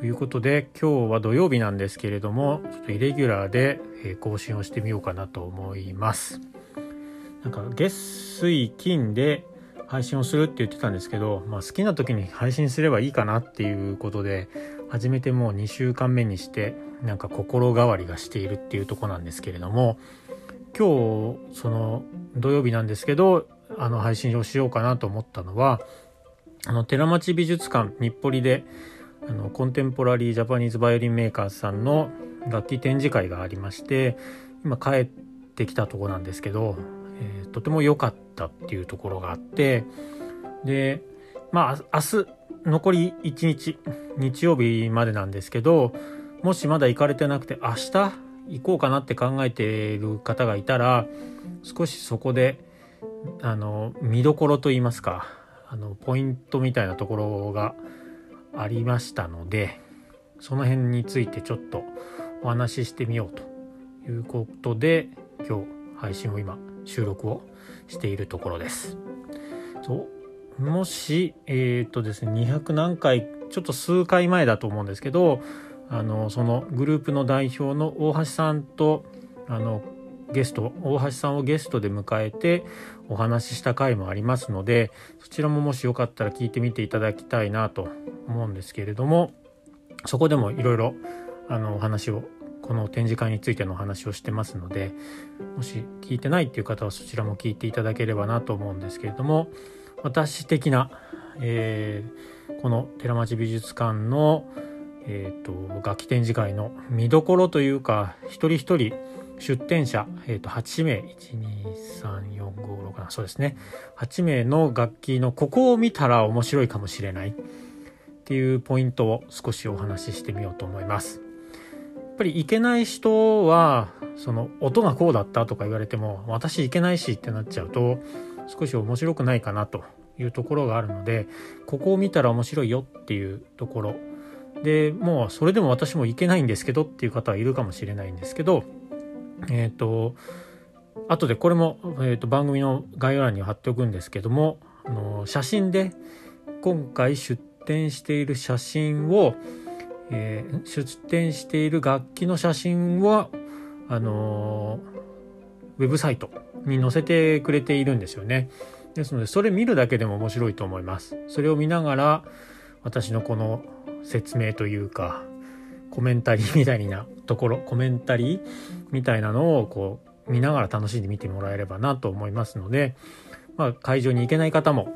ということで今日は土曜日なんですけれどもちょっとイレギュラーで更新をしてみようかなと思います。なんか月水金で配信をするって言ってたんですけど、まあ、好きな時に配信すればいいかなっていうことで始めてもう2週間目にしてなんか心変わりがしているっていうとこなんですけれども今日その土曜日なんですけどあの配信をしようかなと思ったのはあの寺町美術館日暮里であのコンテンポラリージャパニーズバイオリンメーカーさんの楽器展示会がありまして今帰ってきたとこなんですけど、えー、とても良かったっていうところがあってでまあ明日残り1日日曜日までなんですけどもしまだ行かれてなくて明日行こうかなって考えている方がいたら少しそこであの見どころといいますかあのポイントみたいなところがありましたのでその辺についてちょっとお話ししてみようということで今日配信を今収録をしているところです。もしえっ、ー、とですね200何回ちょっと数回前だと思うんですけどあのそのグループの代表の大橋さんとあのゲスト大橋さんをゲストで迎えてお話しした回もありますのでそちらももしよかったら聞いてみていただきたいなと思うんですけれどもそこでもいろいろあのお話をこの展示会についてのお話をしてますのでもし聞いてないっていう方はそちらも聞いていただければなと思うんですけれども私的な、えー、この寺町美術館の、えーと、楽器展示会の見どころというか一人一人出展者、えー、と8名1234567そうですね。8名の楽器のここを見たら面白いかもしれない。っていうポイントを少しお話ししてみようと思います。やっぱりいけない人はその音がこうだったとか言われても私いけないしってなっちゃうと少し面白くないかなというところがあるのでここを見たら面白いよっていうところ。でもうそれでも私もいけないんですけどっていう方はいるかもしれないんですけどえっ、ー、と後でこれも、えーと、番組の概要欄に貼っておくんですけどもあの写真で今回出展している写真を、えー、出展している楽器の写真はあのウェブサイトに載せてくれているんですよね。ですのでそれ見るだけでも面白いと思います。それを見ながら私のこの説明というかコメンタリーみたいなところコメンタリーみたいなのをこう見ながら楽しんで見てもらえればなと思いますので、まあ、会場に行けない方も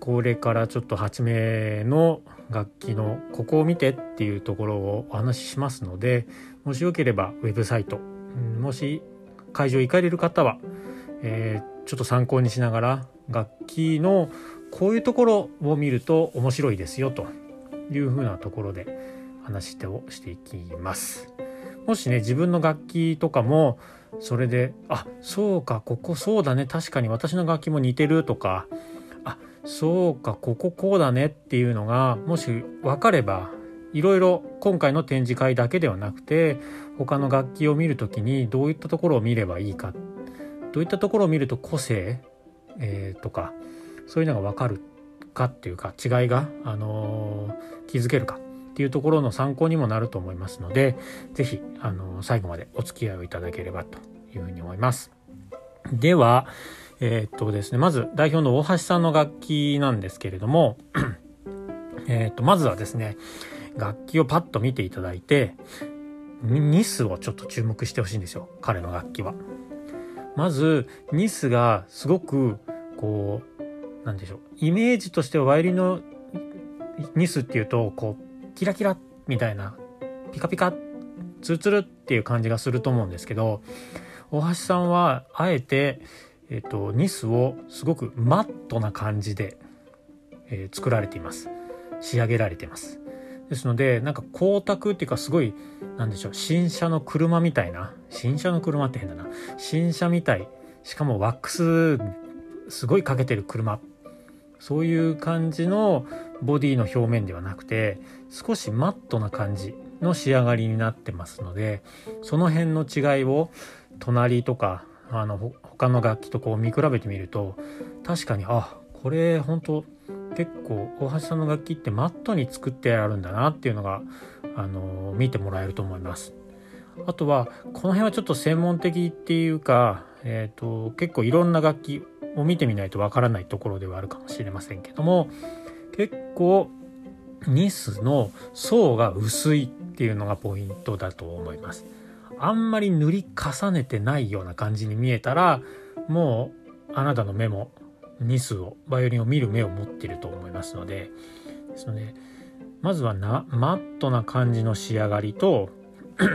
これからちょっと8名の楽器のここを見てっていうところをお話ししますのでもしよければウェブサイトもし会場行かれる方は、えー、ちょっと参考にしながら楽器のこういうところを見ると面白いですよというふうなところで話をしていきます。もしね自分の楽器とかもそれであそうかここそうだね確かに私の楽器も似てるとかあそうかこここうだねっていうのがもし分かればいろいろ今回の展示会だけではなくて他の楽器を見る時にどういったところを見ればいいかどういったところを見ると個性、えー、とかそういうのが分かるかっていうか違いが、あのー、気づけるかっていうところの参考にもなると思いますので是非、あの、最後までお付き合いをいただければというふうに思います。では、えー、っとですね、まず代表の大橋さんの楽器なんですけれども えっとまずはですね楽器をパッと見ていただいてニスをちょっと注目してほしいんですよ彼の楽器は。まずニスがすごくこうなんでしょうイメージとしてはバイオリンのニスっていうとこうキラキラみたいなピカピカツルツルっていう感じがすると思うんですけど大橋さんはあえて、えっと、ニスをすごくマットな感じで、えー、作られています。仕上げられています。ですのでなんか光沢っていうかすごいなんでしょう新車の車みたいな新車の車って変だな。新車みたいしかもワックスすごいかけてる車。そういう感じのボディの表面ではなくて少しマットな感じの仕上がりになってますのでその辺の違いを隣とかあの他の楽器とこう見比べてみると確かにあこれ本当結構大橋さんの楽器ってマットに作ってあるんだなっていうのがあの見てもらえると思います。あとはこの辺はちょっと専門的っていうか、えーと、結構いろんな楽器を見てみないとわからないところではあるかもしれませんけども結構ニスの層が薄いっていうのがポイントだと思います。あんまり塗り重ねてないような感じに見えたらもうあなたの目もニスをバイオリンを見る目を持ってると思いますので。ですのでまずはなマットな感じの仕上がりと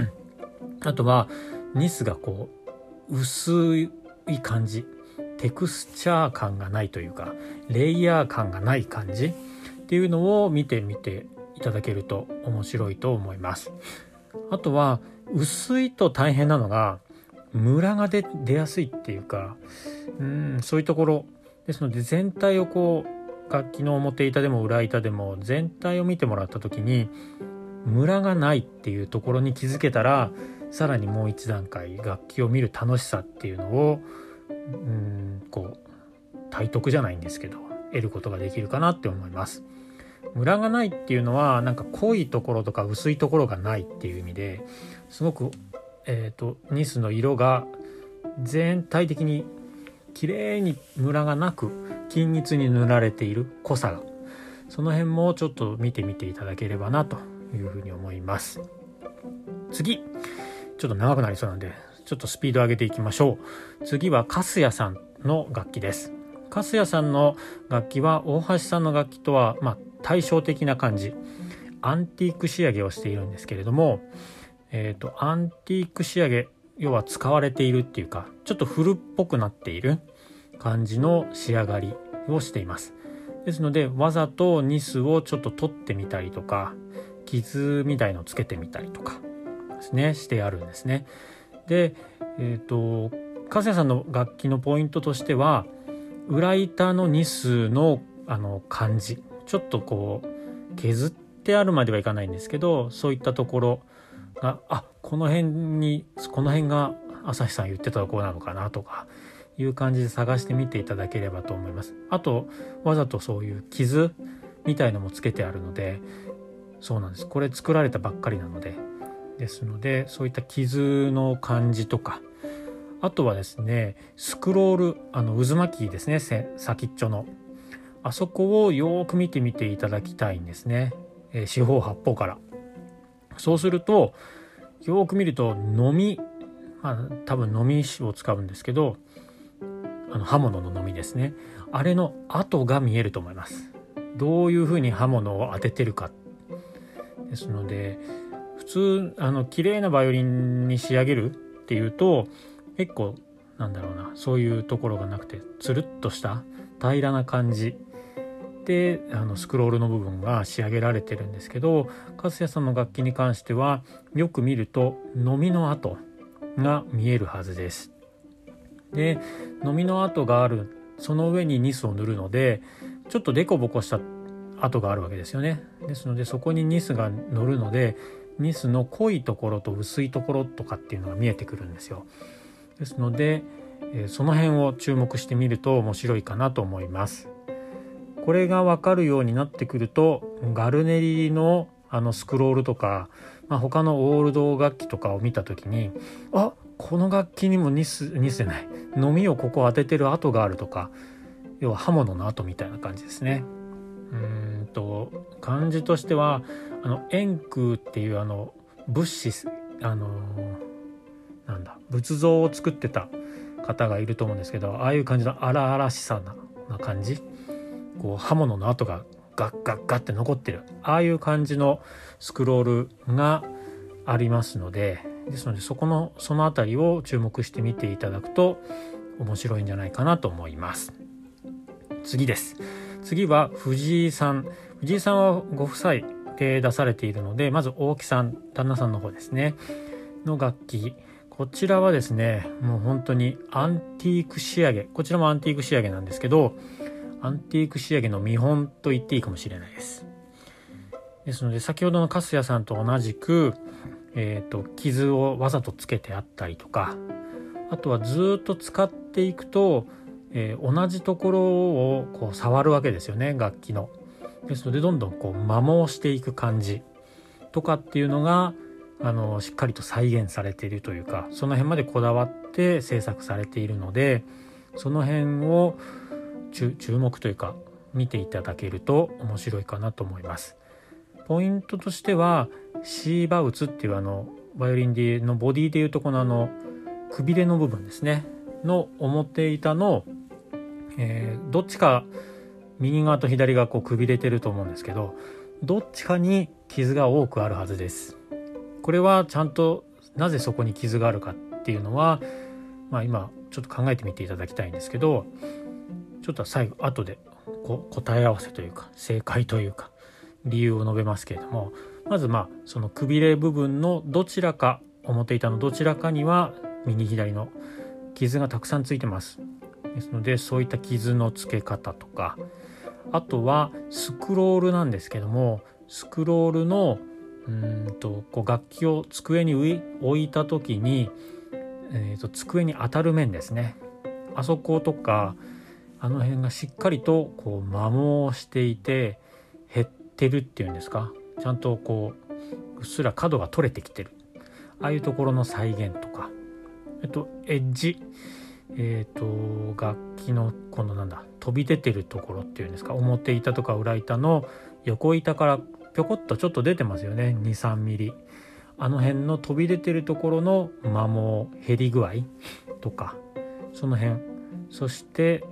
あとはニスがこう薄い感じ。テクスチャー感がないというかレイヤー感がない感じ。っていうのを見てみていただけると面白いと思います。あとは薄いと大変なのがムラが出やすいっていうかうんそういうところですので全体をこう楽器の表板でも裏板でも全体を見てもらった時にムラがないっていうところに気づけたらさらにもう一段階楽器を見る楽しさっていうのをうんこう体得じゃないんですけど得ることができるかなって思います。ムラがないっていうのはなんか濃いところとか薄いところがないっていう意味ですごく、えーと、ニスの色が全体的に綺麗にムラがなく均一に塗られている濃さがその辺もちょっと見てみていただければなというふうに思います。次。ちょっと長くなりそうなんでちょっとスピード上げていきましょう。次は粕谷さんの楽器です。粕谷さんの楽器は大橋さんの楽器とは、まあ、対照的な感じ。アンティーク仕上げをしているんですけれども、えーと、アンティーク仕上げ要は使われているっていうかちょっと古っぽくなっている感じの仕上がりをしています。ですのでわざとニスをちょっと取ってみたりとか傷みたいのをつけてみたりとかですねしてあるんですね。でえっ、ー、と粕谷さんの楽器のポイントとしては裏板のニスのあの感じ。ちょっとこう削ってあるまではいかないんですけどそういったところがあこの辺にこの辺が朝日さん言ってたところなのかなとかいう感じで探してみていただければと思います。あとわざとそういう傷みたいのもつけてあるのでそうなんですこれ作られたばっかりなのでですのでそういった傷の感じとかあとはですねスクロールあの渦巻きですね先っちょのあそこをよく見てみていただきたいんですね、えー、四方八方から。そうするとよく見るとのみ、まあ、多分のみを使うんですけどあの刃物ののみですね。あれの跡が見えると思います。どういうふうに刃物を当ててるか。ですので普通あの綺麗なバイオリンに仕上げるっていうと結構なんだろうなそういうところがなくてつるっとした平らな感じ。であのスクロールの部分が仕上げられてるんですけど粕谷さんの楽器に関してはよく見るとのみの跡が見えるはずです。でのみの跡があるその上にニスを塗るのでちょっとデコボコした跡があるわけですよね。ですのでそこにニスが乗るのでニスの濃いところと薄いところとかっていうのが見えてくるんですよ。ですのでその辺を注目してみると面白いかなと思います。これが分かるようになってくるとガルネリのあのスクロールとか、まあ、他のオールド楽器とかを見た時にあこの楽器にもニスニスじゃないのみをここ当ててる跡があるとか要は刃物の跡みたいな感じですね。うんと漢字としてはあの円空っていうあの物資あのなんだ仏像を作ってた方がいると思うんですけどああいう感じの荒々しさな感じこう刃物の跡がガッガッガッって残ってる。ああいう感じのスクロールがありますのでですのでそこのその辺りを注目してみていただくと面白いんじゃないかなと思います。次です。次は藤井さん。藤井さんはご夫妻で出されているのでまず大木さん旦那さんの方ですね。の楽器。こちらはですねもう本当にアンティーク仕上げ。こちらもアンティーク仕上げなんですけどアンティーク仕上げの見本と言っていいかもしれないですですので先ほどの粕谷さんと同じく、えーと、傷をわざとつけてあったりとかあとはずっと使っていくと、えー、同じところをこう触るわけですよね楽器の。ですのでどんどんこう摩耗していく感じとかっていうのがあのしっかりと再現されているというかその辺までこだわって制作されているのでその辺を注目というか見ていただけると面白いかなと思います。ポイントとしてはシーバウツっていうあのバイオリンのボディでいうとこのあのくびれの部分ですねの表板の、えー、どっちか右側と左側こうくびれてると思うんですけどどっちかに傷が多くあるはずですこれはちゃんとなぜそこに傷があるかっていうのは、まあ、今ちょっと考えてみていただきたいんですけどちょっと最後後でこ答え合わせというか正解というか理由を述べますけれどもまずまあそのくびれ部分のどちらか表板のどちらかには右左の傷がたくさんついてます。ですのでそういった傷の付け方とかあとはスクロールなんですけどもスクロールのうんとこう楽器を机に置いた時に、えーと、机に当たる面ですね。あそことかあの辺がしっかりとこう摩耗していて減ってるっていうんですか？ちゃんとこううっすら角が取れてきてる。ああいうところの再現とか。えっとエッジ。えっ、と楽器のこのなんだ飛び出てるところっていうんですか？表板とか裏板の横板からぴょこっとちょっと出てますよね。23ミリ。あの辺の飛び出てるところの摩耗減り具合とか。その辺。そして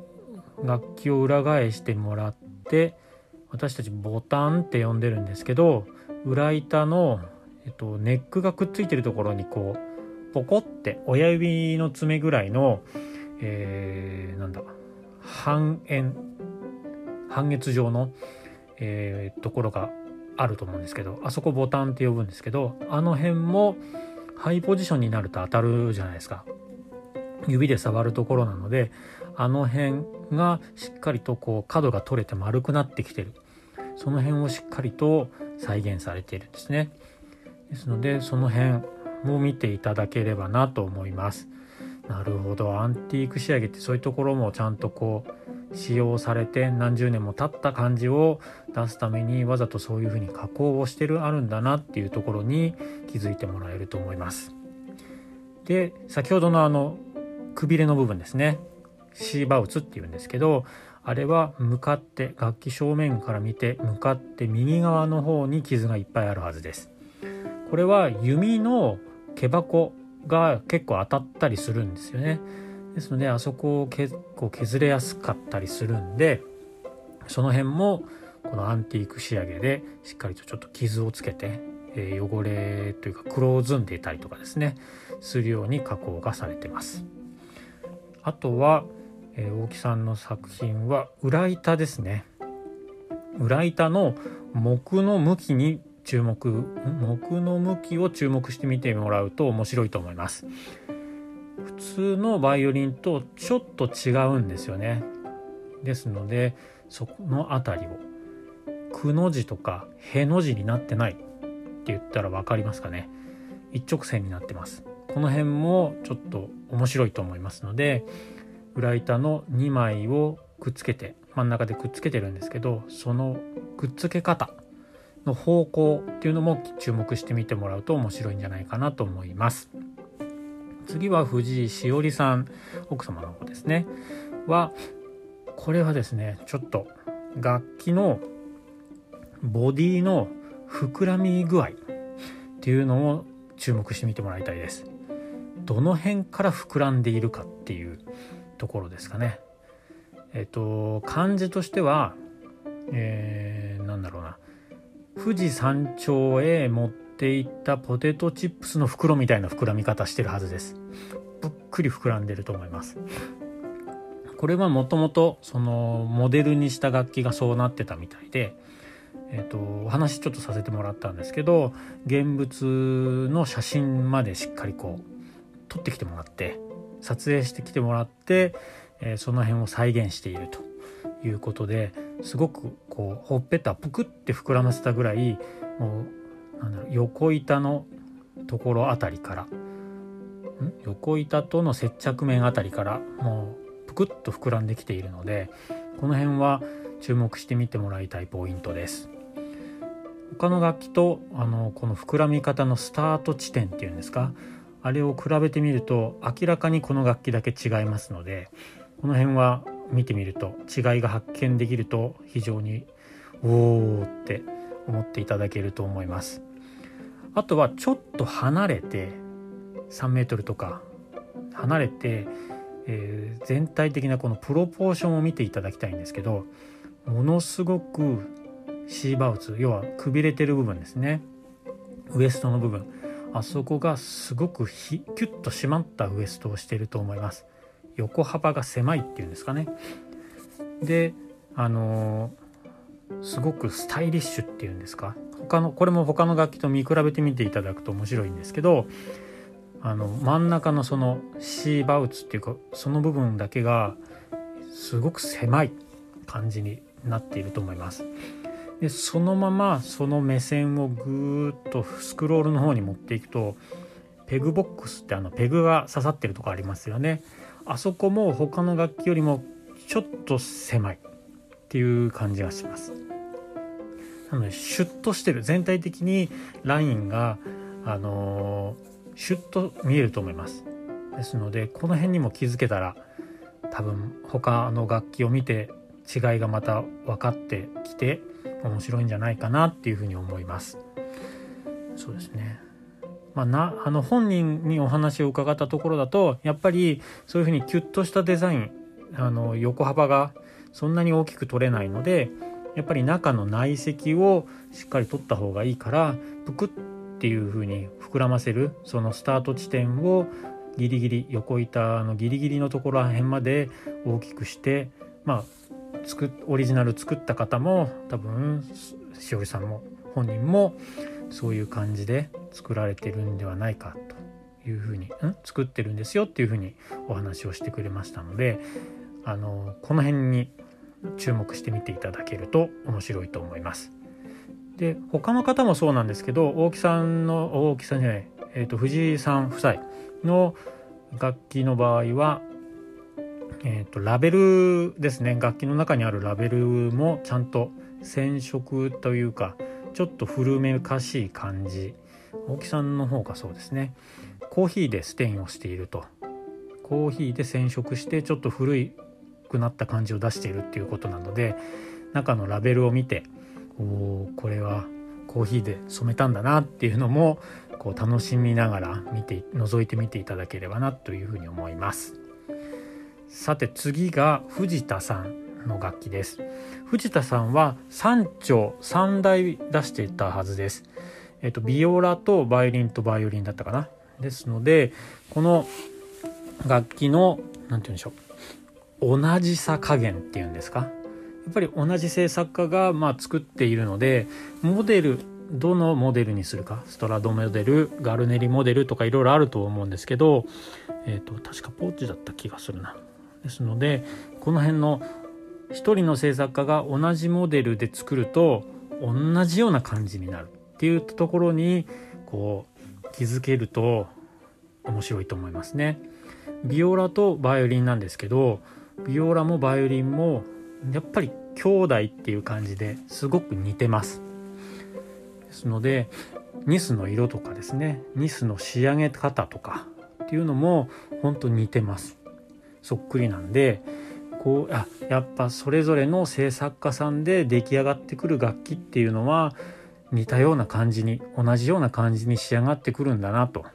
楽器を裏返してもらって私たちボタンって呼んでるんですけど裏板の、えっと、ネックがくっついてるところにこうポコって親指の爪ぐらいの、えー、なんだ半円半月状の、えー、ところがあると思うんですけどあそこボタンって呼ぶんですけどあの辺もハイポジションになると当たるじゃないですか。指で触るところなのであの辺がしっかりとこう角が取れて丸くなってきてる。その辺をしっかりと再現されているんですね。ですのでその辺も見ていただければなと思います。なるほど。アンティーク仕上げってそういうところもちゃんとこう使用されて何十年も経った感じを出すためにわざとそういうふうに加工をしてるあるんだなっていうところに気づいてもらえると思います。で先ほどのあのくびれの部分ですね。シーバウツっていうんですけどあれは向かって楽器正面から見て向かって右側の方に傷がいっぱいあるはずです。これは弓の毛箱が結構当たったりするんですよね。ですのであそこを結構削れやすかったりするんでその辺もこのアンティーク仕上げでしっかりとちょっと傷をつけて、えー、汚れというか黒ずんでいたりとかですねするように加工がされてます。あとはえー、大木さんの作品は裏板ですね。裏板の木の向きに注目木の向きを注目してみてもらうと面白いと思います。普通のバイオリンとちょっと違うんですよね。ですのでそこの辺りをくの字とかへの字になってないって言ったら分かりますかね。一直線になってます。この辺もちょっと面白いと思いますので裏板の2枚をくっつけて真ん中でくっつけてるんですけどそのくっつけ方の方向っていうのも注目してみてもらうと面白いんじゃないかなと思います。次は藤井しおりさん奥様の方ですね。はこれはですねちょっと楽器のボディの膨らみ具合っていうのを注目してみてもらいたいです。どの辺から膨らんでいるかっていうところですかね。えっと漢字としては、えー、なんだろうな富士山頂へ持っていったポテトチップスの袋みたいな膨らみ方してるはずです。ぷっくり膨らんでると思います。これはもともとそのモデルにした楽器がそうなってたみたいで、えーと、お話ちょっとさせてもらったんですけど現物の写真までしっかりこう撮ってきてもらって撮影してきてもらって、えー、その辺を再現しているということですごくこうほっぺたぷくって膨らませたぐらいもうなんだろう横板のところあたりから横板との接着面あたりからもうぷくっと膨らんできているのでこの辺は注目してみてもらいたいポイントです。他の楽器とあのこの膨らみ方のスタート地点っていうんですかあれを比べてみると明らかにこの楽器だけ違いますのでこの辺は見てみると違いが発見できると非常におーって思っていただけると思います。あとはちょっと離れて3メートルとか離れて、えー、全体的なこのプロポーションを見ていただきたいんですけどものすごくシーバウツ要はくびれてる部分ですね。ウエストの部分。あそこがすごくひキュッと締まったウエストをしていると思います。横幅が狭いっていうんですかね。であのー、すごくスタイリッシュっていうんですか。他のこれも他の楽器と見比べてみていただくと面白いんですけどあの真ん中のそのシーバウツっていうかその部分だけがすごく狭い感じになっていると思います。でそのままその目線をぐーっとスクロールの方に持っていくとペグボックスってあのペグが刺さってるとこありますよね。あそこも他の楽器よりもちょっと狭いっていう感じがします。なのでシュッとしてる。全体的にラインがあのー、シュッと見えると思います。ですのでこの辺にも気づけたら多分他の楽器を見て違いがまた分かってきて面白いんじゃないかなっていうふうに思います。そうですね。まあ、なあの本人にお話を伺ったところだとやっぱりそういうふうにキュッとしたデザインあの横幅がそんなに大きく取れないのでやっぱり中の内積をしっかり取った方がいいからぷくっていうふうに膨らませるそのスタート地点をギリギリ横板のギリギリのところら辺まで大きくしてまあ作オリジナル作った方も多分しおりさんも本人もそういう感じで作られてるんではないかというふうにん？作ってるんですよっていうふうにお話をしてくれましたのであのこの辺に注目してみていただけると面白いと思います。で他の方もそうなんですけど大木さんの大木さんじゃない、えーと藤井さん夫妻の楽器の場合はえーと、ラベルですね。楽器の中にあるラベルもちゃんと染色というかちょっと古めかしい感じ。大木さんの方がそうですね。コーヒーでステインをしていると。コーヒーで染色してちょっと古くなった感じを出しているっていうことなので中のラベルを見ておこれはコーヒーで染めたんだなっていうのもこう楽しみながら見て覗いてみていただければなというふうに思います。さて次が藤田さんの楽器です。藤田さんは3丁3台出していたはずです。えっとビオラとバイオリンとバイオリンだったかな。ですのでこの楽器の何て言うんでしょう。同じさ加減っていうんですか。やっぱり同じ制作家がま作っているのでモデルどのモデルにするか。ストラドモデルガルネリモデルとかいろいろあると思うんですけど、えーと確かポーチだった気がするな。ですのでこの辺の一人の制作家が同じモデルで作ると同じような感じになるっていうところにこう気づけると面白いと思いますね。ビオラとバイオリンなんですけどビオラもバイオリンもやっぱり兄弟っていう感じですごく似てます。ですのでニスの色とかですねニスの仕上げ方とかっていうのも本当に似てます。そっくりなんでこうあやっぱそれぞれの制作家さんで出来上がってくる楽器っていうのは似たような感じに同じような感じに仕上がってくるんだなと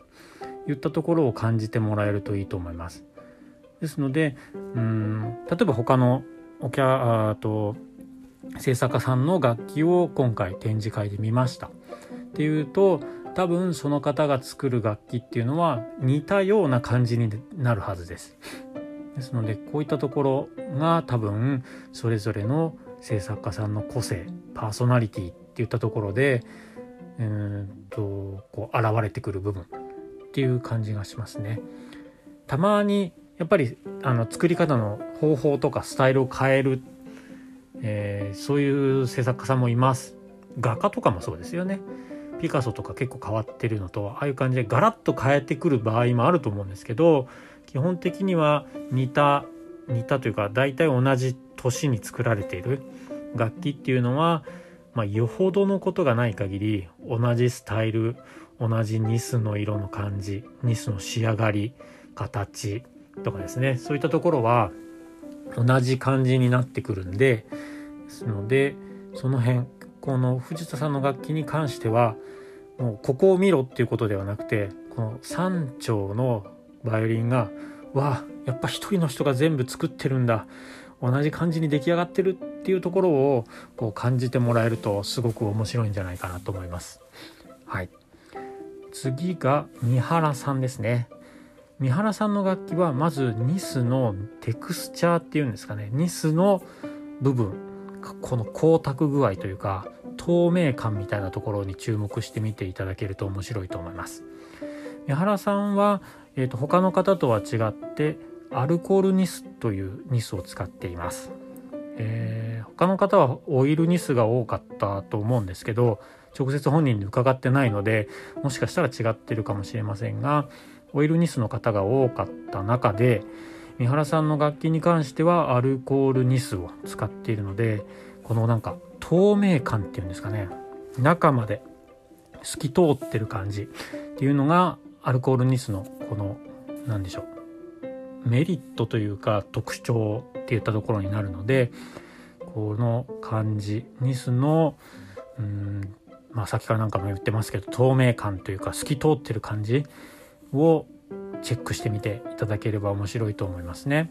いったところを感じてもらえるといいと思います。ですのでうん例えば他のお客と制作家さんの楽器を今回展示会で見ましたっていうと多分その方が作る楽器っていうのは似たような感じになるはずです。ですのでこういったところが多分それぞれの制作家さんの個性パーソナリティっていったところでうんとこう現れてくる部分っていう感じがしますね。たまにやっぱりあの作り方の方法とかスタイルを変える、えー、そういう制作家さんもいます。画家とかもそうですよね。ピカソとか結構変わってるのとああいう感じでガラッと変えてくる場合もあると思うんですけど基本的には似た似たというか大体同じ年に作られている楽器っていうのは、まあ、よほどのことがない限り同じスタイル同じニスの色の感じニスの仕上がり形とかですね。そういったところは同じ感じになってくるんでですのでその辺この藤田さんの楽器に関してはもうここを見ろっていうことではなくてこの3丁のバイオリンがわあやっぱ一人の人が全部作ってるんだ。同じ感じに出来上がってるっていうところをこう感じてもらえるとすごく面白いんじゃないかなと思います。はい、次が三原さんですね。三原さんの楽器はまずニスのテクスチャーっていうんですかね。ニスの部分。この光沢具合というか透明感みたいなところに注目してみていただけると面白いと思います。三原さんは、えーと、他の方とは違ってアルコールニスというニスを使っています、えー、他の方はオイルニスが多かったと思うんですけど直接本人に伺ってないのでもしかしたら違ってるかもしれませんがオイルニスの方が多かった中で三原さんの楽器に関してはアルコールニスを使っているのでこのなんか透明感っていうんですかね中まで透き通ってる感じっていうのがアルコールニスのこの何でしょうメリットというか特徴っていったところになるのでこの感じニスのうんまあさっきからなんかも言ってますけど透明感というか透き通ってる感じをチェックしてみていただければ面白いと思いますね。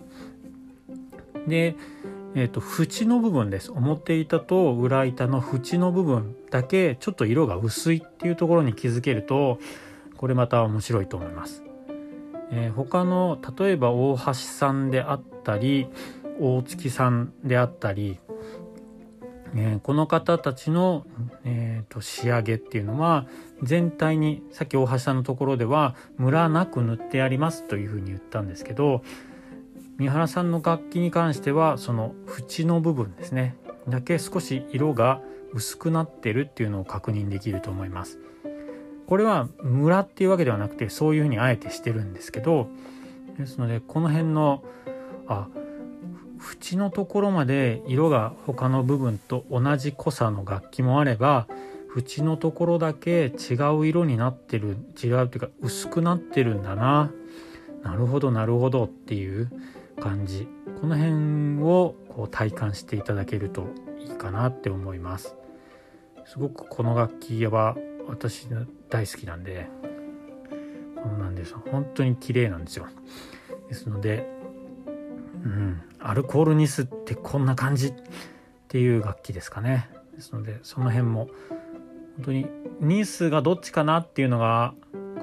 で、えーと、縁の部分です表板と裏板の縁の部分だけちょっと色が薄いっていうところに気づけるとこれまた面白いと思います。えー、他の例えば大橋さんであったり大月さんであったりえー、この方たちの、えーと、仕上げっていうのは全体にさっき大橋さんのところではムラなく塗ってありますというふうに言ったんですけど三原さんの楽器に関してはその縁の部分ですねだけ少し色が薄くなってるっていうのを確認できると思います。これはムラっていうわけではなくてそういうふうにあえてしてるんですけどですのでこの辺のあ縁のところまで色が他の部分と同じ濃さの楽器もあれば縁のところだけ違う色になってる違うっていうか薄くなってるんだな。なるほどなるほどっていう感じ。この辺をこう体感していただけるといいかなって思います。すごくこの楽器は私大好きなんでこのなんです本当に綺麗なんですよ。ですのでうんアルコールニスってこんな感じっていう楽器ですかね。ですのでその辺も本当にニスがどっちかなっていうのが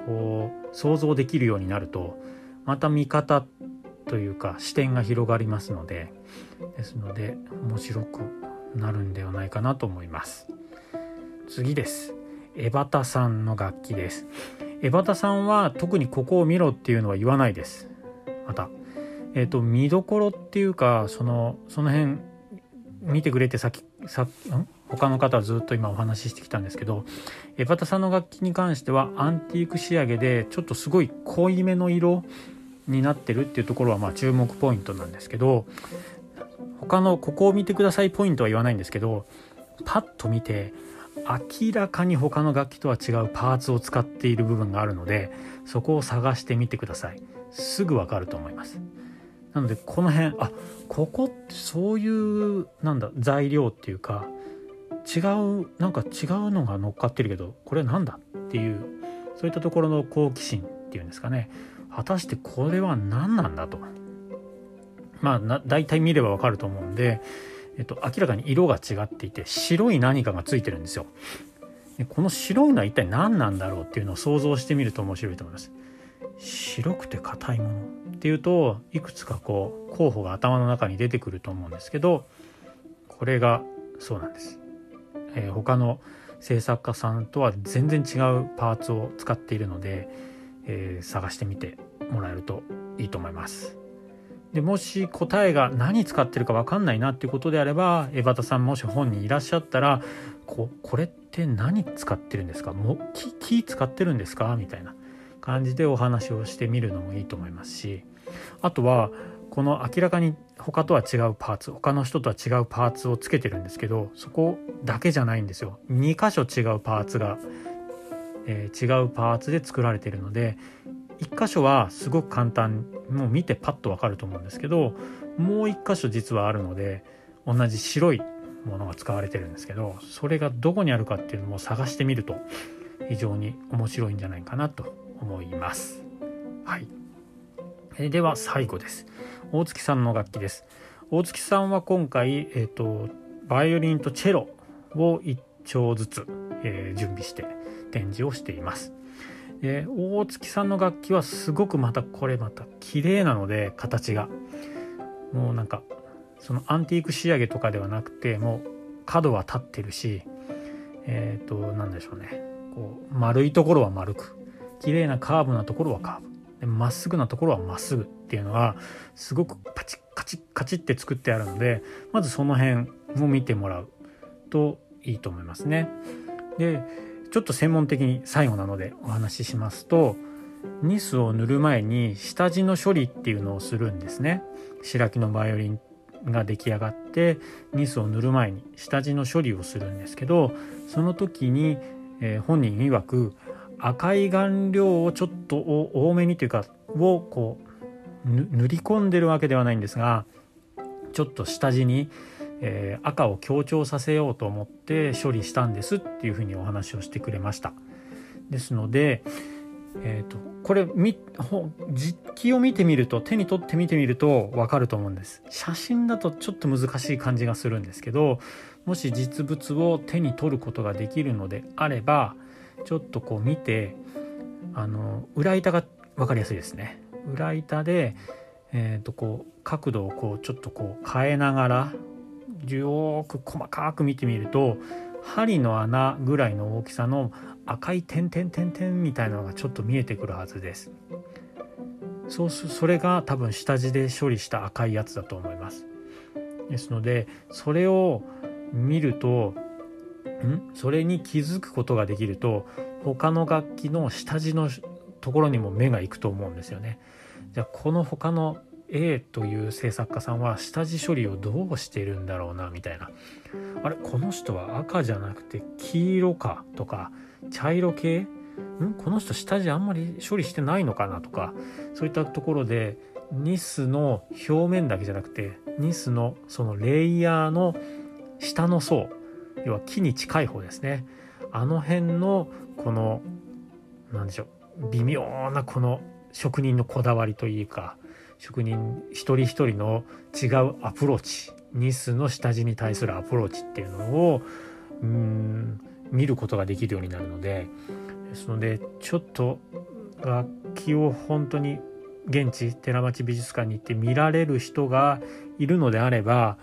こう想像できるようになるとまた見方というか視点が広がりますのでですので面白くなるんではないかなと思います。次です。エバタさんの楽器です。エバタさんは特にここを見ろっていうのは言わないです。またえっ、ー、と見どころっていうかそのその辺見てくれてさっきさん？他の方はずっと今お話ししてきたんですけどエバタさんの楽器に関してはアンティーク仕上げでちょっとすごい濃いめの色になってるっていうところはまあ注目ポイントなんですけど他のここを見てくださいポイントは言わないんですけどパッと見て明らかに他の楽器とは違うパーツを使っている部分があるのでそこを探してみてください。すぐわかると思います。なのでこの辺あここってそういうなんだ材料っていうか違うなんか違うのが乗っかってるけどこれなんだっていうそういったところの好奇心っていうんですかね。果たしてこれは何なんだと。まあ大体見ればわかると思うんで、えっと、明らかに色が違っていて白い何かがついてるんですよ。でこの白いのは一体何なんだろうっていうのを想像してみると面白いと思います。白くて硬いものっていうといくつかこう候補が頭の中に出てくると思うんですけどこれがそうなんです、えー、他の制作家さんとは全然違うパーツを使っているので、えー、探してみてもらえるといいと思います。でもし答えが何使ってるか分かんないなっていうことであれば江端さんもし本人いらっしゃったらここれって何使ってるんですか？も木木使ってるんですか？みたいな感じでお話をしてみるのもいいと思いますしあとはこの明らかに他とは違うパーツ他の人とは違うパーツをつけてるんですけどそこだけじゃないんですよ。2箇所違うパーツが、えー、違うパーツで作られてるので1箇所はすごく簡単もう見てパッとわかると思うんですけどもう1箇所実はあるので同じ白いものが使われてるんですけどそれがどこにあるかっていうのも探してみると非常に面白いんじゃないかなと思います。はい、えでは最後です。大月さんの楽器です。大月さんは今回、えーと、バイオリンとチェロを1丁ずつ、えー、準備して展示をしています。で大月さんの楽器はすごくまたこれまた綺麗なので形が。もうなんかそのアンティーク仕上げとかではなくてもう角は立ってるしえっ、ー、と何でしょうね。こう丸いところは丸く綺麗なカーブなところはカーブ。まっすぐなところはまっすぐっていうのはすごくパチッカチッカチッって作ってあるのでまずその辺を見てもらうといいと思いますね。でちょっと専門的に最後なのでお話ししますとニスを塗る前に下地の処理っていうのをするんですね。白木のバイオリンが出来上がってニスを塗る前に下地の処理をするんですけどその時に、えー、本人曰く赤い顔料をちょっと多めにというかをこう塗り込んでるわけではないんですがちょっと下地にえー、赤を強調させようと思って処理したんですっていうふうにお話をしてくれました。ですので、えーと、これ実機を見てみると手に取って見てみると分かると思うんです写真だとちょっと難しい感じがするんですけどもし実物を手に取ることができるのであればちょっとこう見てあの裏板が分かりやすいですね裏板で、えー、とこう角度をこうちょっとこう変えながらよく細かく見てみると針の穴ぐらいの大きさの赤い点々点々みたいなのがちょっと見えてくるはずです。そうすそれが多分下地で処理した赤いやつだと思います。ですのでそれを見るとん？それに気づくことができると他の楽器の下地のところにも目がいくと思うんですよね。じゃあこの他の A という制作家さんは下地処理をどうしてるんだろうなみたいな。あれこの人は赤じゃなくて黄色か？とか茶色系？ん？この人下地あんまり処理してないのかな？とかそういったところでニスの表面だけじゃなくてニスのそのレイヤーの下の層要は木に近い方ですね。あの辺のこの何でしょう微妙なこの職人のこだわりというか職人一人一人の違うアプローチニスの下地に対するアプローチっていうのをうん見ることができるようになるのでですのでちょっと楽器を本当に現地寺町美術館に行って見られる人がいるのであれば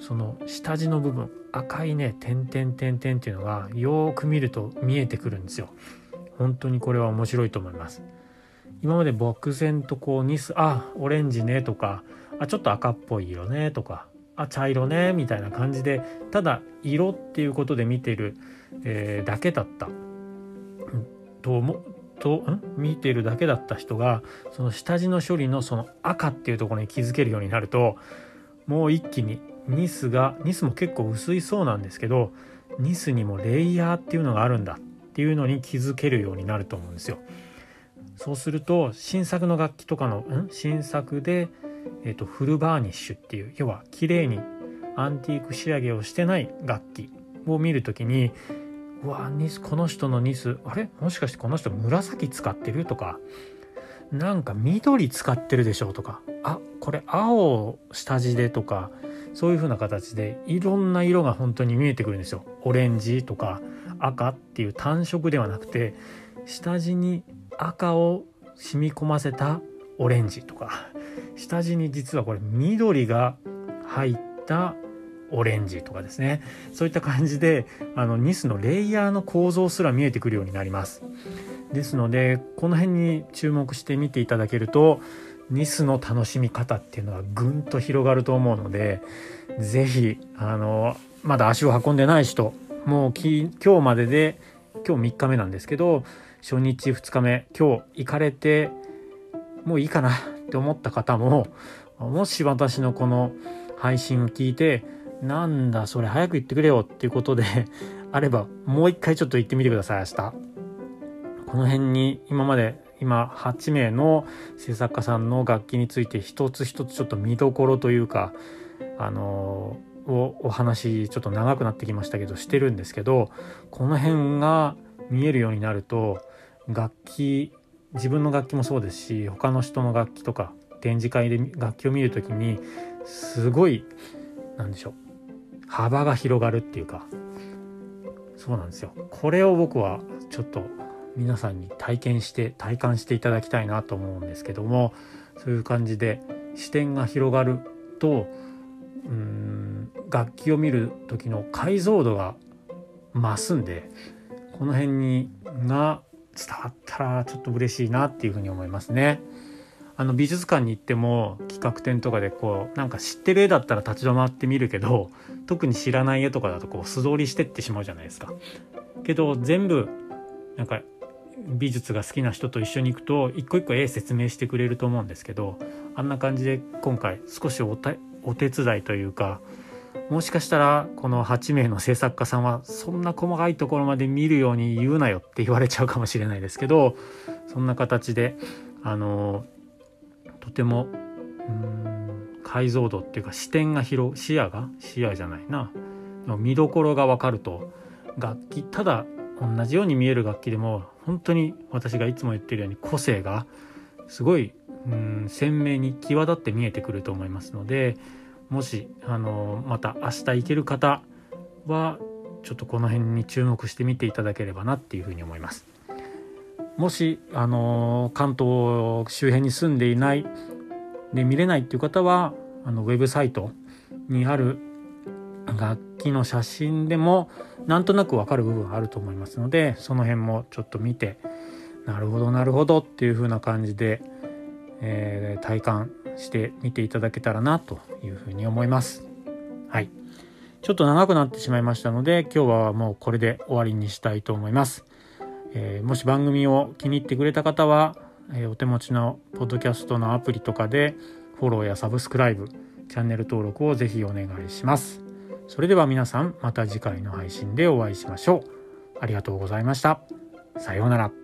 その下地の部分赤いね点々点々っていうのがよーく見ると見えてくるんですよ。本当にこれは面白いと思います。今まで漠然とこうニスあオレンジねとかあちょっと赤っぽい色ねとかあ茶色ねみたいな感じでただ色っていうことで見てる、えー、だけだったと思とん？見てるだけだった人がその下地の処理のその赤っていうところに気づけるようになるともう一気にニスがニスも結構薄いそうなんですけどニスにもレイヤーっていうのがあるんだっていうのに気づけるようになると思うんですよ。そうすると新作の楽器とかのん？新作で、えーと、フルバーニッシュっていう要は綺麗にアンティーク仕上げをしてない楽器を見る時にうわニスこの人のニスあれ？もしかしてこの人紫使ってる？とかなんか緑使ってるでしょ？とかあこれ青下地で？とかそういう風な形でいろんな色が本当に見えてくるんですよ。オレンジとか赤っていう単色ではなくて下地に赤を染み込ませたオレンジとか。下地に実はこれ緑が入ったオレンジとかですね。そういった感じであのニスのレイヤーの構造すら見えてくるようになります。ですのでこの辺に注目して見ていただけるとニスの楽しみ方っていうのはぐんと広がると思うので是非あのまだ足を運んでない人もう今日までで今日3日目なんですけど初日2日目今日行かれてもういいかなって思った方ももし私のこの配信を聞いてなんだそれ早く言ってくれよっていうことであればもう一回ちょっと行ってみてください明日。この辺に今まで今8名の制作家さんの楽器について一つ一つちょっと見どころというかあのをお話ちょっと長くなってきましたけどしてるんですけどこの辺が見えるようになると楽器自分の楽器もそうですし他の人の楽器とか展示会で楽器を見る時にすごいなんでしょう幅が広がるっていうかそうなんですよ。これを僕はちょっと皆さんに体験して体感していただきたいなと思うんですけどもそういう感じで視点が広がるとうん楽器を見る時の解像度が増すんでこの辺にが伝わったらちょっと嬉しいなっていうふうに思いますね。あの美術館に行っても企画展とかでこうなんか知ってる絵だったら立ち止まって見るけど特に知らない絵とかだとこう素通りしてってしまうじゃないですか。けど全部なんか美術が好きな人と一緒に行くと一個一個絵説明してくれると思うんですけどあんな感じで今回少しお手伝いというかもしかしたらこの8名の制作家さんはそんな細かいところまで見るように言うなよって言われちゃうかもしれないですけどそんな形であのとてもうん解像度っていうか視点が広視野が視野じゃないな。見どころが分かると楽器ただ同じように見える楽器でも本当に私がいつも言ってるように個性がすごいうん鮮明に際立って見えてくると思いますのでもしあのまた明日行ける方はちょっとこの辺に注目してみていただければなっていうふうに思います。もしあの関東周辺に住んでいないで見れないっていう方はあのウェブサイトにある楽器の写真でもなんとなくわかる部分があると思いますのでその辺もちょっと見てなるほどなるほどっていう風な感じで、えー、体感してみていただけたらなというふうに思います。はい。ちょっと長くなってしまいましたので今日はもうこれで終わりにしたいと思います。えー、もし番組を気に入ってくれた方は、えー、お手持ちのポッドキャストのアプリとかでフォローやサブスクライブチャンネル登録をぜひお願いします。それでは皆さんまた次回の配信でお会いしましょう。ありがとうございました。さようなら。